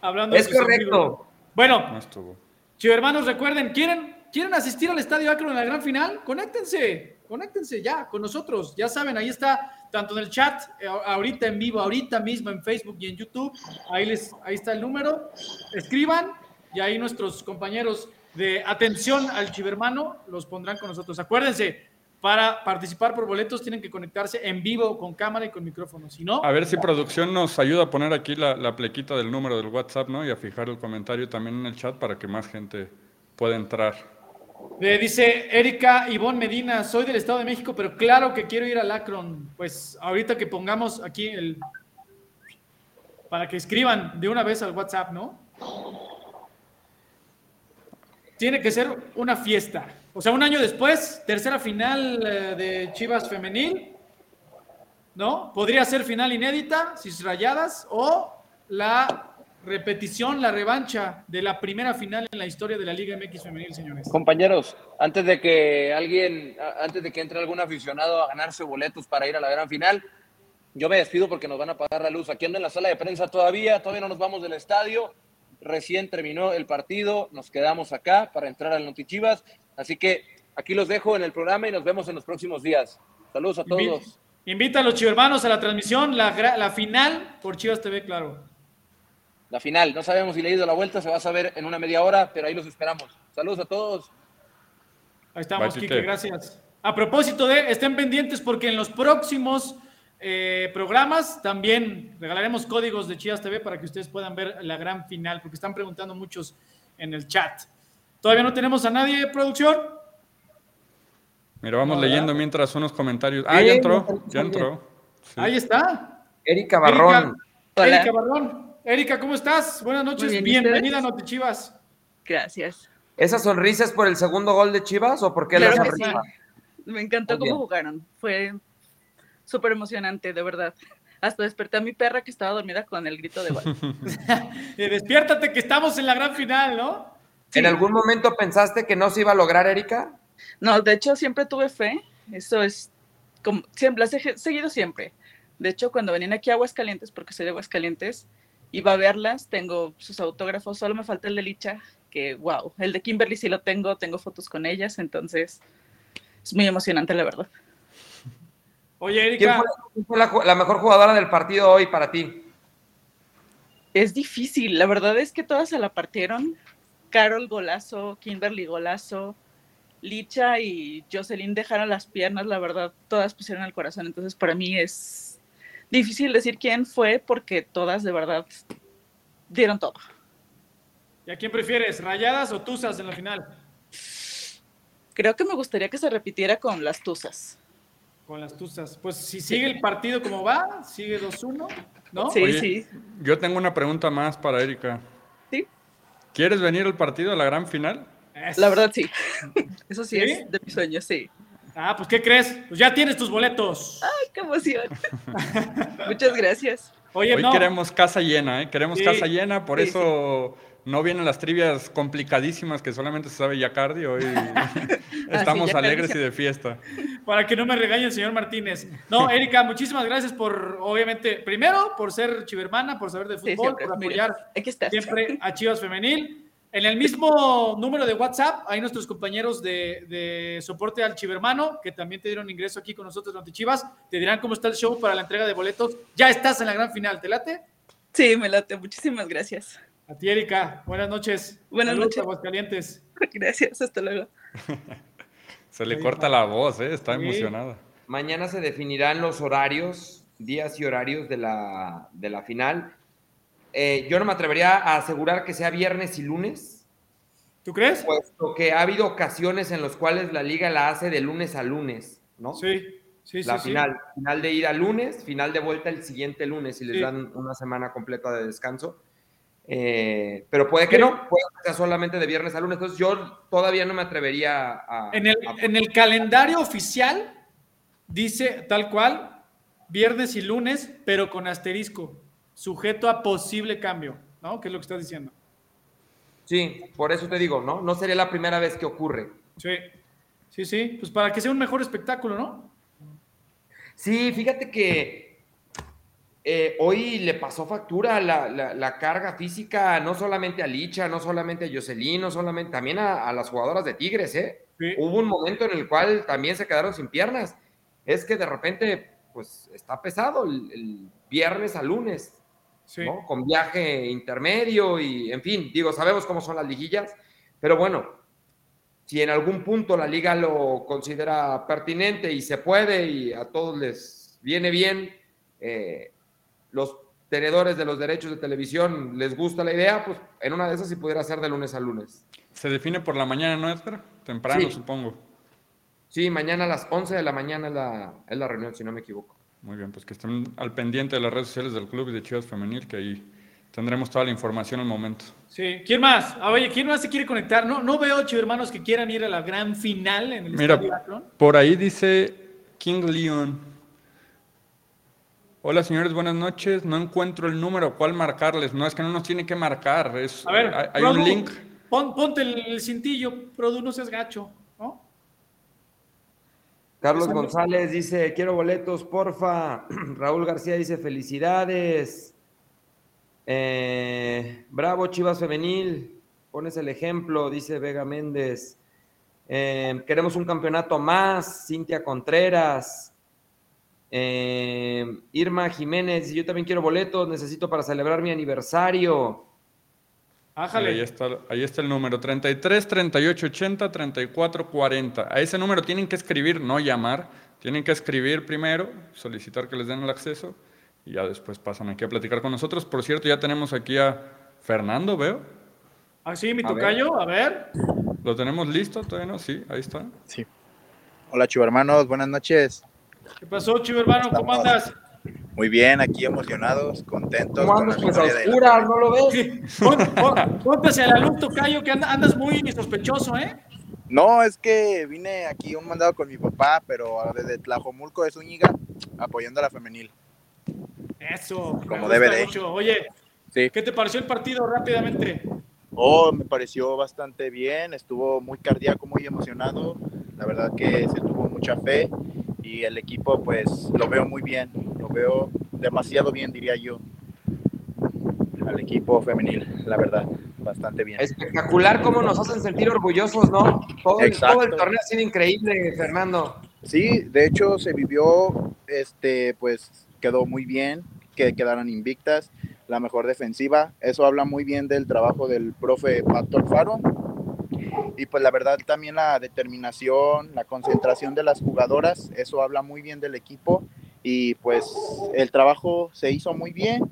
S1: Hablando
S5: es correcto.
S1: Bueno, no hermanos, recuerden, ¿quieren, ¿quieren asistir al Estadio Acro en la gran final? Conéctense, conéctense ya con nosotros. Ya saben, ahí está, tanto en el chat, eh, ahorita en vivo, ahorita mismo en Facebook y en YouTube. Ahí, les, ahí está el número. Escriban y ahí nuestros compañeros de atención al chivermano los pondrán con nosotros. Acuérdense, para participar por boletos tienen que conectarse en vivo con cámara y con micrófono. Si no,
S2: a ver si producción nos ayuda a poner aquí la, plequita del número del WhatsApp, ¿no? Y a fijar el comentario también en el chat para que más gente pueda entrar.
S1: dice Erika Ivonne Medina, soy del Estado de México, pero claro que quiero ir al Akron. Pues ahorita que pongamos aquí el... para que escriban de una vez al WhatsApp, ¿no? Tiene que ser una fiesta. O sea, un año después, tercera final eh, de Chivas femenil, ¿no? Podría ser final inédita, si rayadas, o la repetición, la revancha de la primera final en la historia de la Liga MX femenil, señores.
S3: Compañeros, antes de que alguien, antes de que entre algún aficionado a ganarse boletos para ir a la gran final, yo me despido porque nos van a pagar la luz. Aquí ando en la sala de prensa todavía, todavía no nos vamos del estadio. Recién terminó el partido, nos quedamos acá para entrar al Notichivas. Así que aquí los dejo en el programa y nos vemos en los próximos días. Saludos a todos.
S1: Invita a los chivermanos a la transmisión, la, final por Chivas TV, claro.
S3: La final, no sabemos si le he ido la vuelta, se va a saber en una media hora, pero ahí los esperamos. Saludos a todos.
S1: Ahí estamos, Kike, gracias. A propósito de, estén pendientes porque en los próximos eh, programas también regalaremos códigos de Chivas TV para que ustedes puedan ver la gran final, porque están preguntando muchos en el chat. Todavía no tenemos a nadie de producción.
S2: Mira, vamos leyendo mientras unos comentarios. Ah, ya entró, ya entró.
S1: Ahí está.
S5: Erika Barrón.
S1: Erika, Barrón. Erika, ¿cómo estás? Buenas noches. Bienvenida a Noti Chivas.
S6: Gracias.
S5: ¿Esa sonrisa es por el segundo gol de Chivas o por qué la sonrisa?
S6: Me encantó cómo jugaron. Fue súper emocionante, de verdad. Hasta desperté a mi perra que estaba dormida con el grito de gol. <laughs>
S1: Despiértate que estamos en la gran final, ¿no?
S5: ¿En algún momento pensaste que no se iba a lograr, Erika?
S6: No, de hecho siempre tuve fe. Eso es como siempre, he seguido siempre. De hecho, cuando venían aquí a Aguascalientes, porque soy de Aguascalientes, iba a verlas, tengo sus autógrafos, solo me falta el de Licha, que wow, el de Kimberly sí lo tengo, tengo fotos con ellas, entonces es muy emocionante la verdad.
S1: Oye, Erika.
S5: ¿Quién fue, la, mejor jugadora del partido hoy para ti?
S6: Es difícil, la verdad es que todas se la partieron. Carol golazo, Kimberly golazo, Licha y Jocelyn dejaron las piernas, la verdad, todas pusieron el corazón, entonces para mí es difícil decir quién fue porque todas de verdad dieron todo.
S1: ¿Y a quién prefieres, Rayadas o Tuzas en la final?
S6: Creo que me gustaría que se repitiera con las Tuzas.
S1: Con las Tuzas. Pues si sigue el partido como va, sigue 2-1, ¿no?
S6: Sí, sí.
S2: Yo tengo una pregunta más para Erika. ¿Quieres venir al partido a la gran final?
S6: La verdad, sí. <laughs> Eso sí, es de mis sueños, sí.
S1: Ah, pues ¿qué crees? Pues ya tienes tus boletos.
S6: Ay, qué emoción. <laughs> Muchas gracias.
S2: Oye, Hoy queremos casa llena, ¿eh? Queremos casa llena, por eso no vienen las trivias complicadísimas que solamente se sabe Yacardi. Hoy <laughs> <laughs> estamos alegres y de fiesta.
S1: Para que no me regañe el señor Martínez. No, <laughs> Erika, muchísimas gracias por, obviamente, primero, por ser chivermana, por saber de fútbol, por apoyar siempre a Chivas Femenil. En el mismo número de WhatsApp hay nuestros compañeros de, soporte al Chivermano, que también te dieron ingreso aquí con nosotros ante Chivas. Te dirán cómo está el show para la entrega de boletos. Ya estás en la gran final, ¿te late?
S6: Sí, me late. Muchísimas gracias.
S1: A ti, Erika. Buenas noches.
S6: Buenas noches.
S1: Aguascalientes. <laughs>
S6: Gracias, hasta luego. <laughs>
S2: se le corta la voz, ¿eh? está emocionada.
S5: Mañana se definirán los horarios, días y horarios de la, de la final. Eh, yo no me atrevería a asegurar que sea viernes y lunes.
S1: ¿Tú crees?
S5: Puesto que ha habido ocasiones en las cuales la liga la hace de lunes a lunes, ¿no?
S1: Sí, sí,
S5: la final, final de ida lunes, final de vuelta el siguiente lunes y les dan una semana completa de descanso. Eh, pero puede que no, puede que sea solamente de viernes a lunes. Entonces yo todavía no me atrevería a...
S1: En el, en el calendario oficial dice tal cual, viernes y lunes, pero con asterisco, sujeto a posible cambio, ¿no? ¿Qué es lo que estás diciendo?
S5: Sí, por eso te digo, ¿no? No sería la primera vez que ocurre.
S1: Sí, sí, sí, pues para que sea un mejor espectáculo, ¿no?
S5: Sí, fíjate que eh, hoy le pasó factura la, carga física, no solamente a Licha, no solamente a Jocelyn, no solamente, también a, las jugadoras de Tigres, ¿eh? Hubo un momento en el cual también se quedaron sin piernas. Es que de repente, pues está pesado el, viernes a lunes, ¿no? Con viaje intermedio y, en fin, digo, sabemos cómo son las liguillas, pero bueno, si en algún punto la liga lo considera pertinente y se puede y a todos les viene bien, eh, los tenedores de los derechos de televisión les gusta la idea, pues en una de esas sí pudiera ser de lunes a lunes.
S2: ¿Se define por la mañana, no, Edgar? Temprano, supongo.
S5: Sí, mañana a las 11 de la mañana es la, es la reunión, si no me equivoco.
S2: Muy bien, pues que estén al pendiente de las redes sociales del club y de Chivas Femenil, que ahí tendremos toda la información al momento.
S1: Sí, ¿quién más? Ah, oye, ¿quién más se quiere conectar? No, no veo, hermanos, que quieran ir a la gran final en el Mira,
S2: Por ahí dice King Leon. Hola señores, buenas noches. No encuentro el número, ¿cuál marcarles? No, es que no nos tiene que marcar. Es,
S1: a ver, hay, un link. ponte el, cintillo, Produ, no seas gacho, ¿no?
S5: Carlos González dice, quiero boletos, porfa. <clears throat> Raúl García dice, felicidades. Eh, bravo, Chivas Femenil. Pones el ejemplo, dice Vega Méndez. Eh, queremos un campeonato más. Cintia Contreras. Eh, Irma Jiménez, yo también quiero boletos, necesito para celebrar mi aniversario.
S2: ahí, está, ahí está el número, 33 38 80 34 40. A ese número tienen que escribir, no llamar, tienen que escribir primero, solicitar que les den el acceso y ya después pasan aquí a platicar con nosotros. Por cierto, ya tenemos aquí a Fernando, veo.
S1: Ah, sí, mi tocayo, a ver.
S2: ¿Lo tenemos listo todavía no? Sí, ahí está.
S7: Sí. Hola, hermanos, buenas noches.
S1: ¿Qué pasó, chivo hermano? ¿Cómo andas?
S7: Muy bien, aquí emocionados, contentos.
S5: ¿Cómo andas pues a oscuras? ¿No lo ves?
S1: Ponte hacia la luz, Tocayo, que andas muy sospechoso, ¿eh?
S7: No, es que vine aquí un mandado con mi papá, pero desde Tlajomulco de Zúñiga, apoyando a la femenil.
S1: Eso, como debe de. Mucho. Oye, ¿qué te pareció el partido rápidamente?
S7: Oh, me pareció bastante bien, estuvo muy cardíaco, muy emocionado. La verdad que se tuvo mucha fe y el equipo pues lo veo muy bien, lo veo demasiado bien diría yo. al equipo femenil, la verdad, bastante bien.
S5: Espectacular cómo nos hacen sentir orgullosos, ¿no? Todo, el, todo el torneo ha sido increíble, Fernando.
S7: Sí, de hecho se vivió, este, pues quedó muy bien, que quedaron invictas, la mejor defensiva. Eso habla muy bien del trabajo del profe Pato Alfaro. Y pues la verdad también la determinación, la concentración de las jugadoras, eso habla muy bien del equipo. Y pues el trabajo se hizo muy bien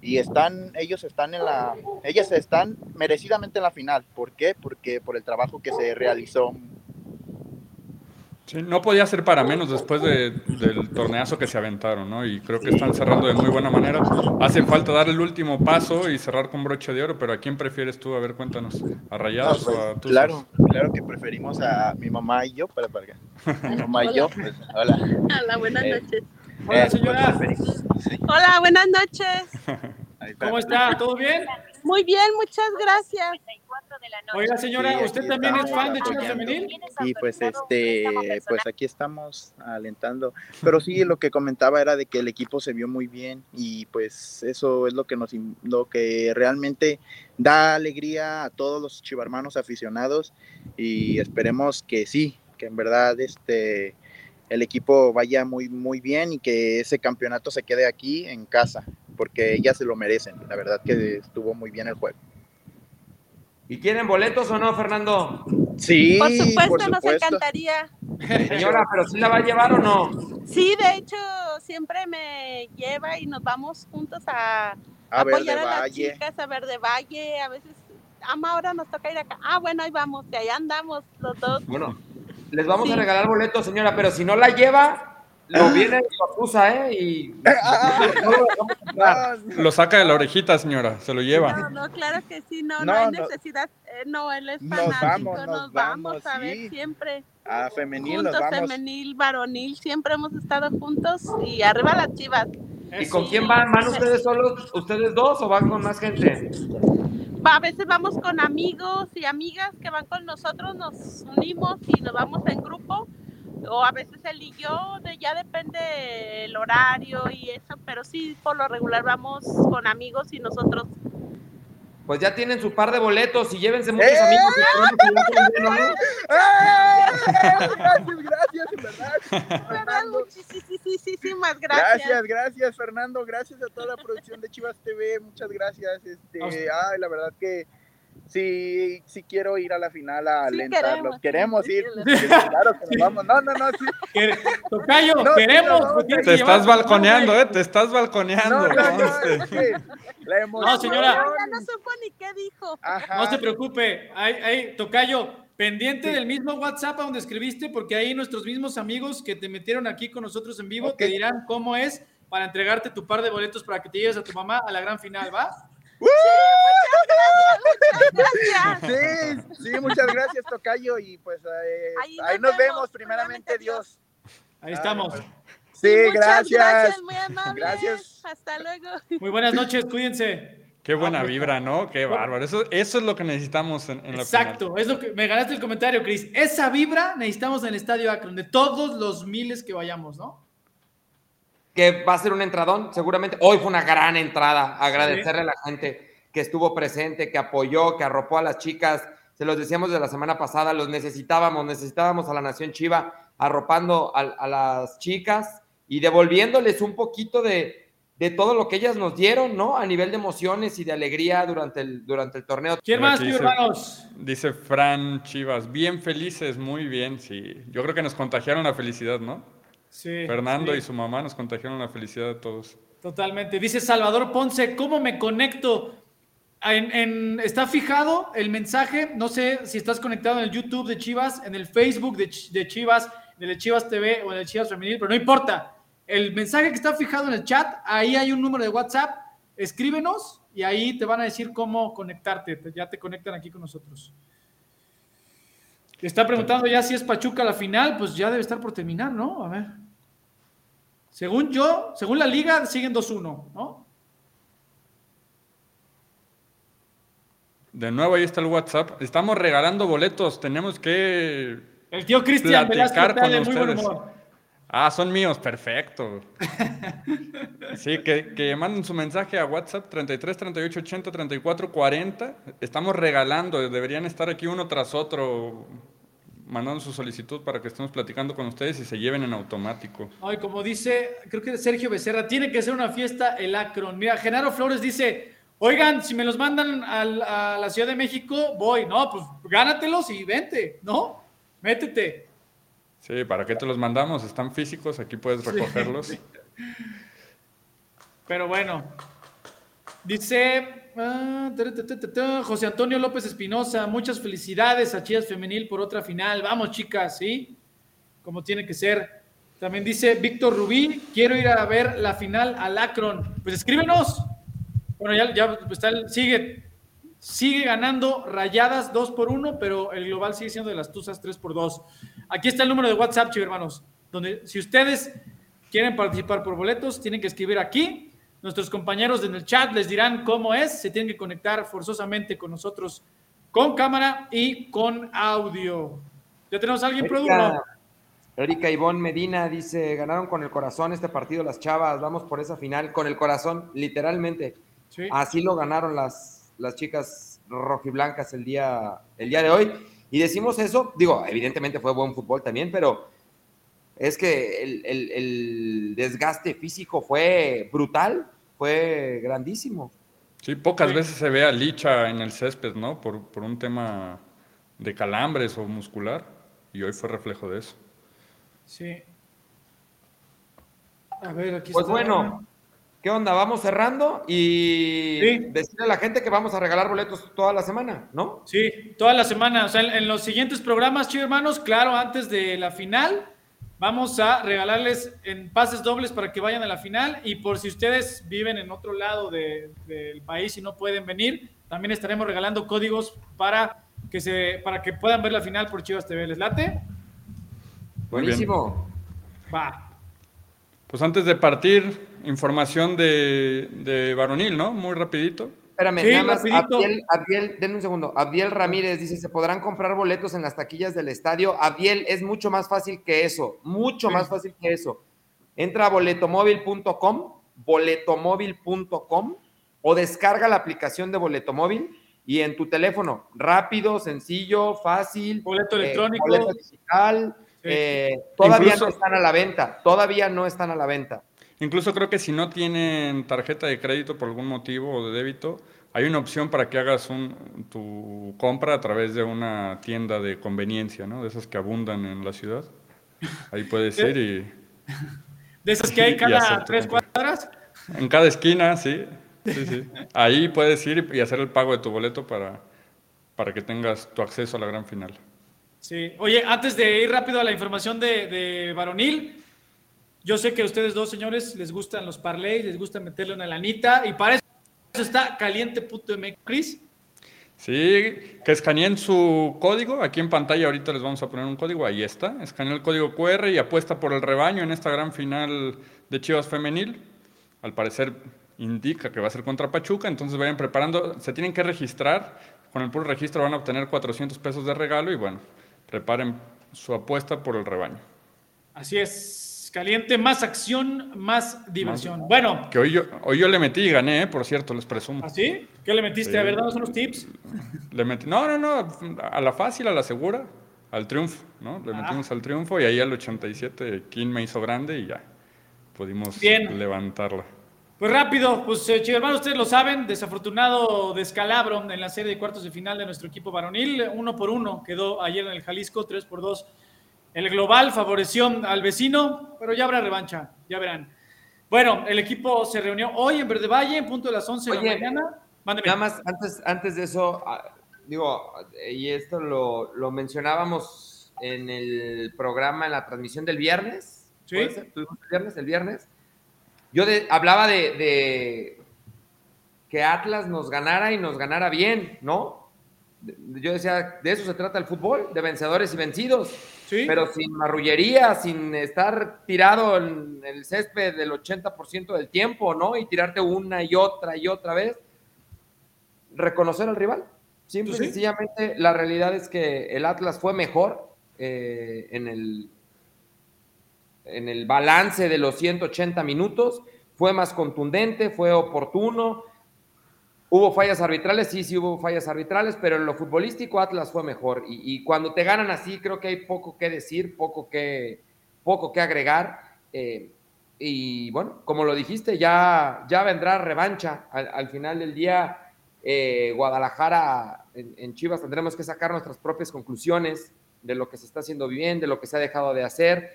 S7: y están, ellos están en la, ellas están merecidamente en la final. ¿Por qué? Porque por el trabajo que se realizó
S2: Sí, no podía ser para menos después del torneazo que se aventaron, ¿no? Y creo que están cerrando de muy buena manera. Hace falta dar el último paso y cerrar con broche de oro, pero ¿a quién prefieres tú? A ver, cuéntanos. ¿A Rayados
S7: pues,
S2: o a tus
S7: Claro, claro que preferimos a mi mamá y yo, para, para Mi <laughs> mamá y yo, pues, hola.
S8: Hola, buenas
S7: Eh,
S8: noches.
S1: Hola,
S7: Eh,
S1: señora.
S7: pues, preferimos- sí,
S8: Hola, buenas noches.
S1: ¿Cómo está? ¿Todo bien?
S8: Muy bien, muchas gracias.
S1: Oiga, señora,
S7: Sí,
S1: ¿usted también es fan de Chivas
S7: apoyando.
S1: Femenil?
S7: Y pues este, pues aquí estamos alentando. Pero sí, lo que comentaba era de que el equipo se vio muy bien y pues eso es lo que nos im- lo que realmente da alegría a todos los chivarmanos aficionados y esperemos que sí, que en verdad este el equipo vaya muy muy bien y que ese campeonato se quede aquí en casa, porque ellas se lo merecen. La verdad que estuvo muy bien el juego.
S5: ¿Y quieren boletos o no, Fernando?
S7: Sí,
S8: por supuesto,
S7: por
S8: nos encantaría.
S5: Señora, ¿pero sí la va a llevar o no?
S8: Sí, de hecho, siempre me lleva y nos vamos juntos a,
S7: A ver,
S8: apoyar
S7: de
S8: a las
S7: Valle.
S8: chicas, a Verde Valle. A veces, ama, ahora nos toca ir acá. Ah, bueno, ahí vamos, que allá andamos los dos.
S5: Bueno, les vamos
S8: Sí.
S5: a regalar boletos, señora, pero si no la lleva, lo viene y lo acusa, ¿eh? Y <laughs> lo dejamos entrar.
S7: No,
S2: Lo saca de la orejita, señora, se lo lleva.
S8: No, no, claro que sí, no, no,
S7: No,
S8: hay necesidad. eh, no, él es
S7: Nos
S8: fanático,
S7: vamos,
S8: nos,
S7: nos
S8: vamos,
S7: vamos,
S8: a
S7: sí.
S8: ver siempre.
S7: a femenil
S8: juntos,
S7: nos vamos.
S8: femenil, varonil, siempre hemos estado juntos y arriba las chivas.
S5: ¿Y con quién van? ¿Van ustedes solos, ustedes dos o van con más gente?
S8: Va, A veces vamos con amigos y amigas que van con nosotros, nos unimos y nos vamos en grupo. O a veces él y yo, de, ya depende el horario y eso, pero sí, por lo regular vamos con amigos y nosotros.
S5: Pues ya tienen su par de boletos y llévense muchos
S7: ¡Eh!
S5: amigos.
S7: ¡Ah! Gracias, gracias, en verdad.
S8: ¿Verdad? Muchísimas gracias.
S7: Gracias, gracias, Fernando. Gracias a toda la producción de Chivas TV. Muchas gracias. Este, ay, la verdad que sí, sí quiero ir a la final a
S8: Sí,
S7: alentarlos.
S8: queremos,
S7: Queremos,
S8: sí,
S7: ir.
S8: sí,
S7: Claro que nos vamos. No, no, no, sí.
S1: Tocayo,
S7: No,
S1: queremos.
S7: no, no,
S1: tienes
S2: Te estás
S1: llevar-
S2: balconeando, ¿eh? Te estás balconeando.
S7: No, no, no,
S2: conste.
S7: es que la emoción.
S1: No, señora.
S8: Ya no supo ni qué dijo.
S7: Ajá.
S1: No se preocupe, ahí, ahí, Tocayo, pendiente del mismo WhatsApp a donde escribiste, porque ahí nuestros mismos amigos que te metieron aquí con nosotros en vivo te dirán cómo es para entregarte tu par de boletos para que te lleves a tu mamá a la gran final, ¿va?
S8: Gracias. <laughs>
S7: Sí, sí, muchas gracias, Tocayo. Y pues eh,
S8: Ahí
S7: ahí,
S8: nos
S7: nos
S8: vemos,
S7: vemos, primeramente Dios.
S1: Ahí estamos.
S7: Sí,
S8: Muchas
S7: gracias.
S8: gracias, muy amables.
S7: Gracias.
S8: Hasta luego.
S1: Muy buenas noches, cuídense.
S2: Qué buena
S1: Ah, pues,
S2: vibra, ¿no? Qué bárbaro. Eso, eso es lo que necesitamos en, en la final.
S1: Exacto, es lo que me ganaste el comentario, Cris. Esa vibra necesitamos en el Estadio Akron, de todos los miles que vayamos, ¿no?
S5: Que va a ser un entradón, seguramente. Hoy fue una gran entrada. Agradecerle a la gente que estuvo presente, que apoyó, que arropó a las chicas. Se los decíamos de la semana pasada, los necesitábamos, necesitábamos a la Nación Chiva arropando a, a las chicas y devolviéndoles un poquito de, de todo lo que ellas nos dieron, ¿no? A nivel de emociones y de alegría durante el, durante el torneo.
S1: ¿Quién más,
S2: dice-
S1: hermanos?
S2: Dice Fran Chivas, bien felices, muy bien, sí. Yo creo que nos contagiaron la felicidad, ¿no?
S1: Sí.
S2: Fernando
S1: sí,
S2: y su mamá nos contagiaron la felicidad a todos.
S1: Totalmente. Dice Salvador Ponce, ¿cómo me conecto? En, en- está fijado el mensaje, no sé si estás conectado en el YouTube de Chivas, en el Facebook de, Ch- de Chivas, en el Chivas TV o en el Chivas Femenil, pero no importa. El mensaje que está fijado en el chat, ahí hay un número de WhatsApp, escríbenos y ahí te van a decir cómo conectarte. Te- Ya te conectan aquí con nosotros. Está preguntando ya si es Pachuca la final, pues ya debe estar por terminar, ¿no? A ver. Según yo, según la liga, siguen 2-1, ¿no?
S2: De nuevo, ahí está el WhatsApp. Estamos regalando boletos. Tenemos que.
S1: El tío Cristian
S2: Platicar con
S1: de muy buen
S2: ustedes.
S1: humor.
S2: Ah, son míos, perfecto. <laughs> Sí, que, que manden su mensaje a WhatsApp 33 38 80 34 40. Estamos regalando, deberían estar aquí uno tras otro mandando su solicitud para que estemos platicando con ustedes y se lleven en automático.
S1: Ay, como dice, creo que Sergio Becerra, tiene que ser una fiesta el Acron. Mira, Genaro Flores dice, oigan, si me los mandan a la Ciudad de México, voy. No, pues gánatelos y vente, ¿no? Métete.
S2: Sí, ¿para qué te los mandamos? Están físicos, aquí puedes recogerlos. <laughs>
S1: Pero bueno. Dice ah, José Antonio López Espinosa, muchas felicidades a Chivas Femenil por otra final. Vamos, chicas, ¿sí? Como tiene que ser. También dice Víctor Rubí, quiero ir a ver la final al Akron. Pues escríbenos. Bueno, ya, ya está el- sigue, sigue ganando rayadas 2 por 1, pero el global sigue siendo de las Tuzas 3 por 2. Aquí está el número de WhatsApp, chicos hermanos, donde si ustedes quieren participar por boletos, tienen que escribir aquí. Nuestros compañeros en el chat les dirán cómo es. Se tienen que conectar forzosamente con nosotros con cámara y con audio. ¿Ya tenemos a alguien, productor?
S5: Erika, Erika Ivonne Medina dice, ganaron con el corazón este partido las chavas, vamos por esa final con el corazón, literalmente.
S1: Sí.
S5: Así lo ganaron las, las chicas rojiblancas el día, el día de hoy. Y decimos eso, digo, evidentemente fue buen fútbol también, pero es que el, el- el desgaste físico fue brutal, fue grandísimo.
S2: Sí, pocas
S1: Sí.
S2: veces se ve a Licha en el césped, ¿no? Por, por un tema de calambres o muscular. Y hoy fue reflejo de eso.
S1: Sí. A ver, aquí
S5: Pues
S1: está.
S5: bueno, ¿qué onda? Vamos cerrando y
S1: Sí.
S5: decirle a la gente que vamos a regalar boletos toda la semana, ¿no?
S1: Sí, toda la semana. O sea, en, en los siguientes programas, chicos hermanos, claro, antes de la final, vamos a regalarles en pases dobles para que vayan a la final. Y por si ustedes viven en otro lado de- del país y no pueden venir, también estaremos regalando códigos para que se para que puedan ver la final por Chivas TV. ¿Les late?
S5: Buenísimo.
S1: Va.
S2: Pues antes de partir, información de, de varonil, ¿no? Muy rapidito.
S5: Espérame,
S1: Sí,
S5: nada más,
S1: rapidito.
S5: Abdiel, Abdiel, denme un segundo. Abdiel Ramírez dice, ¿se podrán comprar boletos en las taquillas del estadio? Abdiel, es mucho más fácil que eso, mucho
S1: Sí.
S5: más fácil que eso. Entra a boletomóvil.com, boletomóvil.com o descarga la aplicación de Boletomóvil y en tu teléfono, rápido, sencillo, fácil.
S1: Boleto
S5: eh,
S1: electrónico.
S5: boleto digital.
S1: Sí.
S5: eh, todavía
S2: Incluso-
S5: no están a la venta, todavía no están a la venta.
S2: Incluso creo que si no tienen tarjeta de crédito por algún motivo o de débito, hay una opción para que hagas un, tu compra a través de una tienda de conveniencia, ¿no? De esas que abundan en la ciudad. Ahí puedes <laughs> ir y
S1: De esas que hay cada tres cuadras.
S2: en cada esquina, sí. Sí, sí. <laughs> Ahí puedes ir y hacer el pago de tu boleto para, para que tengas tu acceso a la gran final.
S1: Sí. Oye, antes de ir rápido a la información de, de varonil, yo sé que a ustedes dos señores les gustan los parlays, les gusta meterle una lanita y para eso está caliente.mx. Chris,
S2: Sí, que escaneen su código. Aquí en pantalla ahorita les vamos a poner un código. Ahí está. Escanea el código QR y apuesta por el rebaño en esta gran final de Chivas Femenil. Al parecer indica que va a ser contra Pachuca, entonces vayan preparando. Se tienen que registrar. Con el puro registro van a obtener 400 pesos de regalo y bueno, preparen su apuesta por el rebaño.
S1: así es. Caliente, más acción, más diversión. Bueno,
S2: Que hoy yo, hoy yo le metí y gané, ¿eh? por cierto, les presumo.
S1: ¿así? ¿Qué le metiste?
S2: Sí.
S1: A ver, danos unos tips.
S2: Le metí, no, no, no, a la fácil, a la segura, al triunfo, ¿no? Le
S1: Ah.
S2: metimos al triunfo y ahí al 87 King me hizo grande y ya pudimos
S1: Bien.
S2: levantarla.
S1: Pues rápido, pues eh, hermanos, ustedes lo saben, desafortunado descalabro en la serie de cuartos de final de nuestro equipo varonil, uno por uno quedó ayer en el Jalisco, tres por dos. El global favoreció al vecino, pero ya habrá revancha, ya verán. Bueno, el equipo se reunió hoy en Verde Valle, en punto de las 11 de la mañana. Mándeme.
S5: Nada más, antes, antes de eso, ah, digo, y esto lo, lo mencionábamos en el programa, en la transmisión del viernes.
S1: Sí.
S5: ¿Tuvimos el viernes? El viernes. Yo de- hablaba de, de que Atlas nos ganara y nos ganara bien, ¿no? Yo decía, de eso se trata el fútbol, de vencedores y vencidos.
S1: Sí.
S5: Pero sin marrullería, sin estar tirado en el césped del 80% del tiempo, ¿no? Y tirarte una y otra y otra vez. Reconocer al rival. Simple y
S1: Sí.
S5: sencillamente, la realidad es que el Atlas fue mejor eh, en, el, en el balance de los 180 minutos, fue más contundente, fue oportuno. Hubo fallas arbitrales, sí, sí hubo fallas arbitrales, pero en lo futbolístico Atlas fue mejor. Y, cuando te ganan así, creo que hay poco que decir, poco que, poco que agregar. Eh, y bueno, como lo dijiste, ya, ya vendrá revancha. Al, final del día, eh, Guadalajara en, Chivas tendremos que sacar nuestras propias conclusiones de lo que se está haciendo bien, de lo que se ha dejado de hacer,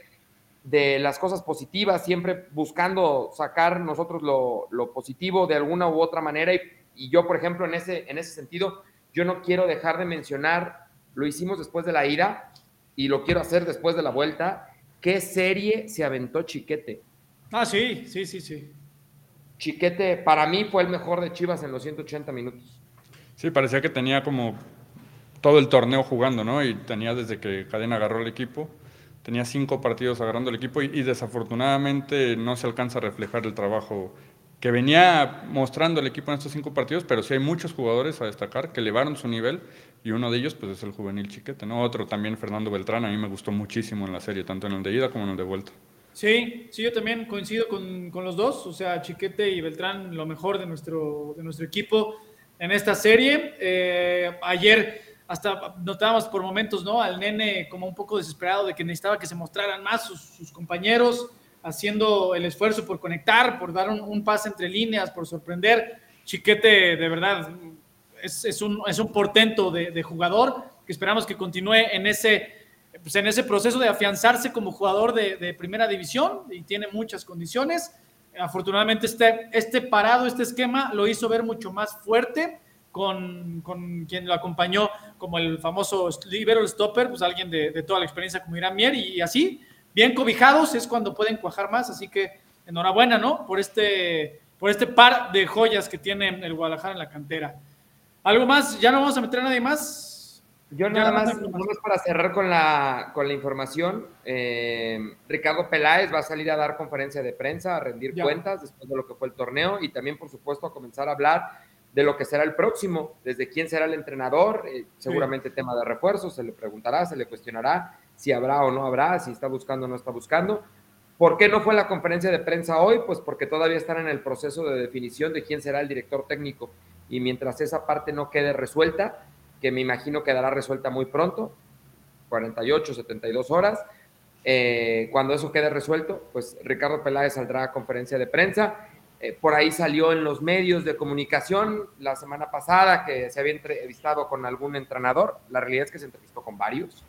S5: de las cosas positivas, siempre buscando sacar nosotros lo, positivo de alguna u otra manera. Y, yo, por ejemplo, en ese, en ese sentido, yo no quiero dejar de mencionar, lo hicimos después de la ira y lo quiero hacer después de la vuelta, qué serie se aventó Chiquete
S1: Ah, sí, sí, sí, sí.
S5: Chiquete, para mí fue el mejor de Chivas en los 180 minutos.
S2: Sí, parecía que tenía como todo el torneo jugando, ¿no? Y tenía desde que Cadena agarró el equipo, tenía cinco partidos agarrando el equipo y, desafortunadamente no se alcanza a reflejar el trabajo que venía mostrando el equipo en estos cinco partidos, pero sí hay muchos jugadores a destacar que elevaron su nivel y uno de ellos pues es el juvenil Chiquete, ¿no? Otro también Fernando Beltrán, a mí me gustó muchísimo en la serie, tanto en el de ida como en el de vuelta.
S1: Sí, sí, yo también coincido con, los dos, o sea, Chiquete y Beltrán, lo mejor de nuestro, de nuestro equipo en esta serie. Eh, ayer hasta notábamos por momentos, ¿no? Al nene como un poco desesperado de que necesitaba que se mostraran más sus, compañeros, haciendo el esfuerzo por conectar, por dar un, pase entre líneas, por sorprender. Chiquete, de verdad, es, un, es un portento de, de jugador que esperamos que continúe en ese pues en ese proceso de afianzarse como jugador de, primera división y tiene muchas condiciones. Afortunadamente este, este parado, este esquema lo hizo ver mucho más fuerte con, con quien lo acompañó como el famoso libero stopper, pues alguien de, toda la experiencia como Irán Mier y, así, bien cobijados es cuando pueden cuajar más, así que enhorabuena, ¿no? Por este, por este par de joyas que tiene el Guadalajara en la cantera. ¿Algo más? ¿Ya no vamos a meter a nadie más?
S5: Yo nada más, para cerrar con la, con la información, eh, Ricardo Peláez va a salir a dar conferencia de prensa, a rendir cuentas después de lo que fue el torneo y también, por supuesto, a comenzar a hablar de lo que será el próximo, desde quién será el entrenador, eh, seguramente tema de refuerzos, se le preguntará, se le cuestionará si habrá o no habrá, si está buscando o no está buscando. ¿Por qué no fue la conferencia de prensa hoy? Pues porque todavía están en el proceso de definición de quién será el director técnico y mientras esa parte no quede resuelta, que me imagino quedará resuelta muy pronto, 48, 72 horas. Eh, cuando eso quede resuelto, pues Ricardo Peláez saldrá a conferencia de prensa. Eh, por ahí salió en los medios de comunicación la semana pasada que se había entrevistado con algún entrenador. La realidad es que se entrevistó con varios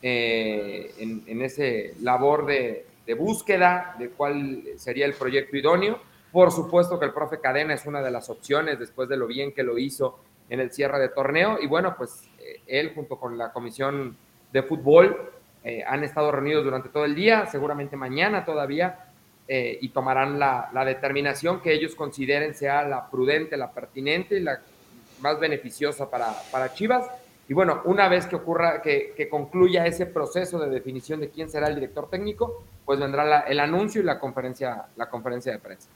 S5: eh, en, en, ese labor de, búsqueda de cuál sería el proyecto idóneo. Por supuesto que el profe Cadena es una de las opciones después de lo bien que lo hizo en el cierre de torneo. Y bueno, pues eh, él junto con la comisión de fútbol eh, han estado reunidos durante todo el día, seguramente mañana todavía, y tomarán la, determinación que ellos consideren sea la prudente, la pertinente y la más beneficiosa para, para Chivas. Y bueno, una vez que ocurra, que, que, concluya ese proceso de definición de quién será el director técnico, pues vendrá el anuncio y la conferencia, la conferencia de prensa.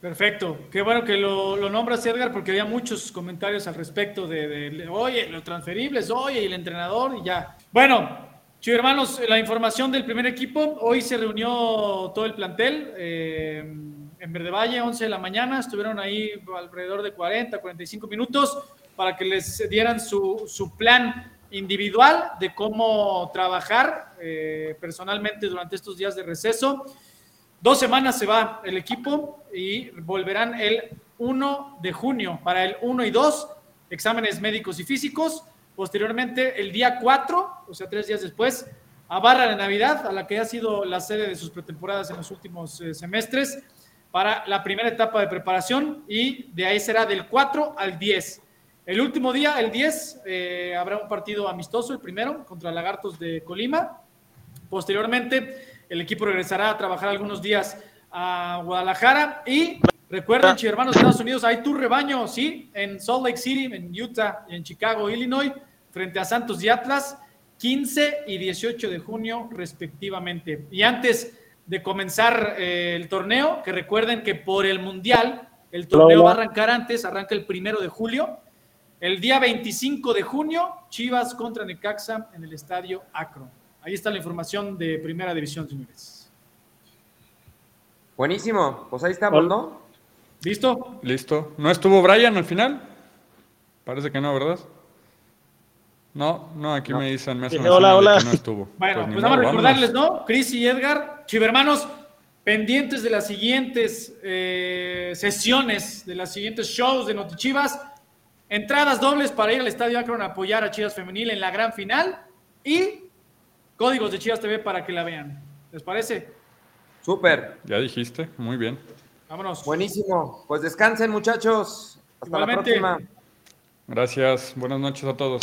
S1: Perfecto. Qué bueno que lo, nombras, Edgar, porque había muchos comentarios al respecto de, oye, los transferibles, oye, y el entrenador, y ya. Bueno, chicos hermanos, la información del primer equipo. Hoy se reunió todo el plantel eh, en Verde Valle, 11 de la mañana. Estuvieron ahí alrededor de 40, 45 minutos para que les dieran su, su plan individual de cómo trabajar eh, personalmente durante estos días de receso. Dos semanas se va el equipo y volverán el 1 de junio para el 1 y 2, exámenes médicos y físicos. Posteriormente, el día 4, o sea, tres días después, a Barra de Navidad, a la que ha sido la sede de sus pretemporadas en los últimos eh, semestres, para la primera etapa de preparación y de ahí será del 4 al 10. El último día, el 10, eh, habrá un partido amistoso, el primero, contra Lagartos de Colima. Posteriormente, el equipo regresará a trabajar algunos días a Guadalajara y recuerden, hermanos de Estados Unidos, hay tu rebaño, ¿sí? En Salt Lake City, en Utah y en Chicago, Illinois, frente a Santos y Atlas, 15 y 18 de junio respectivamente. Y antes de comenzar eh, el torneo, que recuerden que por el Mundial, el torneo va a arrancar antes, arranca el primero de julio. El día 25 de junio, Chivas contra Necaxa en el estadio Akron. Ahí está la información de Primera División, señores.
S5: Buenísimo, pues ahí estamos, ¿no?
S1: ¿Listo?
S2: Listo. ¿No estuvo Brian al final? Parece que no, ¿verdad? No, no, aquí me dicen, me hacen
S9: hola, hola.
S2: que no estuvo.
S1: Bueno,
S2: ni
S1: pues nada más recordarles. ¿no? Chris y Edgar, chivermanos, pendientes de las siguientes eh, sesiones, de las siguientes shows de Notichivas. Entradas dobles para ir al Estadio Akron a apoyar a Chivas Femenil en la gran final y códigos de Chivas TV para que la vean. ¿Les parece?
S5: Súper,
S2: Ya dijiste, muy bien.
S1: Vámonos.
S5: buenísimo. Pues descansen, muchachos. Hasta
S1: Igualmente.
S5: la próxima.
S2: Gracias, buenas noches a todos.